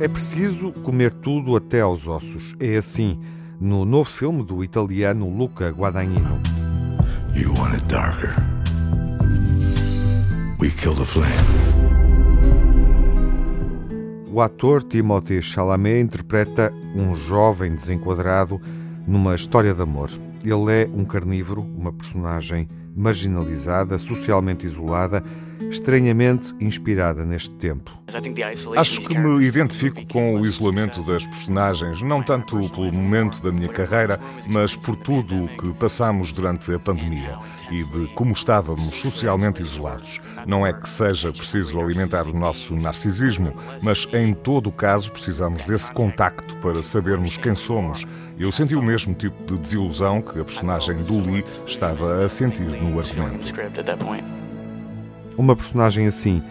É preciso comer tudo até aos ossos. É assim no novo filme do italiano Luca Guadagnino. You want it darker. We kill the flame. O ator Timothée Chalamet interpreta um jovem desenquadrado numa história de amor. Ele é um carnívoro, uma personagem marginalizada, socialmente isolada, estranhamente inspirada neste tempo. Acho que me identifico com o isolamento das personagens, não tanto pelo momento da minha carreira, mas por tudo o que passamos durante a pandemia e de como estávamos socialmente isolados. Não é que seja preciso alimentar o nosso narcisismo, mas em todo o caso precisamos desse contacto para sabermos quem somos. Eu senti o mesmo tipo de desilusão que a personagem do Lee estava a sentir no argumento. Uma personagem assim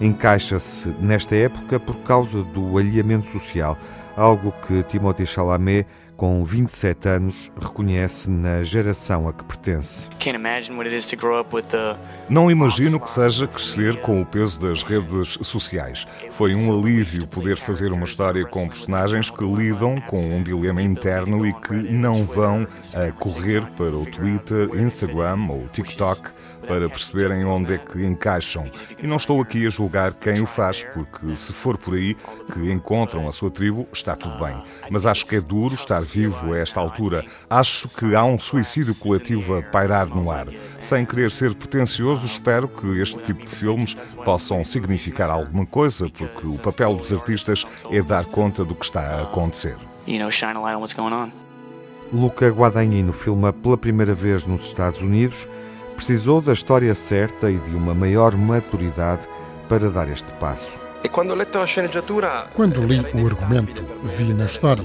encaixa-se nesta época por causa do alheamento social, algo que Timothée Chalamet com 27 anos, reconhece na geração a que pertence. Não imagino que seja crescer com o peso das redes sociais. Foi um alívio poder fazer uma história com personagens que lidam com um dilema interno e que não vão a correr para o Twitter, Instagram ou TikTok para perceberem onde é que encaixam. E não estou aqui a julgar quem o faz, porque se for por aí que encontram a sua tribo, está tudo bem. Mas acho que é duro estar vivo a esta altura. Acho que há um suicídio coletivo a pairar no ar. Sem querer ser pretencioso, espero que este tipo de filmes possam significar alguma coisa, porque o papel dos artistas é dar conta do que está a acontecer. You know, shine a light on what's going on. Luca Guadagnino filma pela primeira vez nos Estados Unidos. Precisou da história certa e de uma maior maturidade para dar este passo. Quando li o argumento, vi na história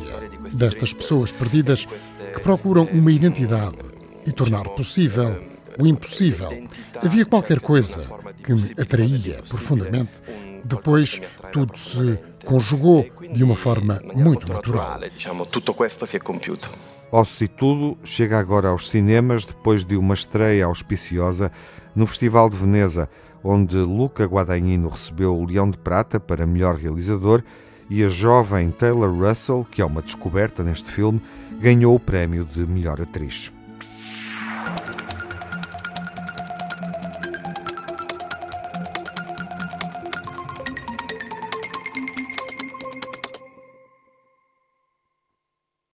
destas pessoas perdidas que procuram uma identidade e tornar possível o impossível. Havia qualquer coisa que me atraía profundamente. Depois, tudo se conjugou de uma forma muito natural. Ossos e Tudo chega agora aos cinemas depois de uma estreia auspiciosa no Festival de Veneza, onde Luca Guadagnino recebeu o Leão de Prata para melhor realizador e a jovem Taylor Russell, que é uma descoberta neste filme, ganhou o prémio de melhor atriz.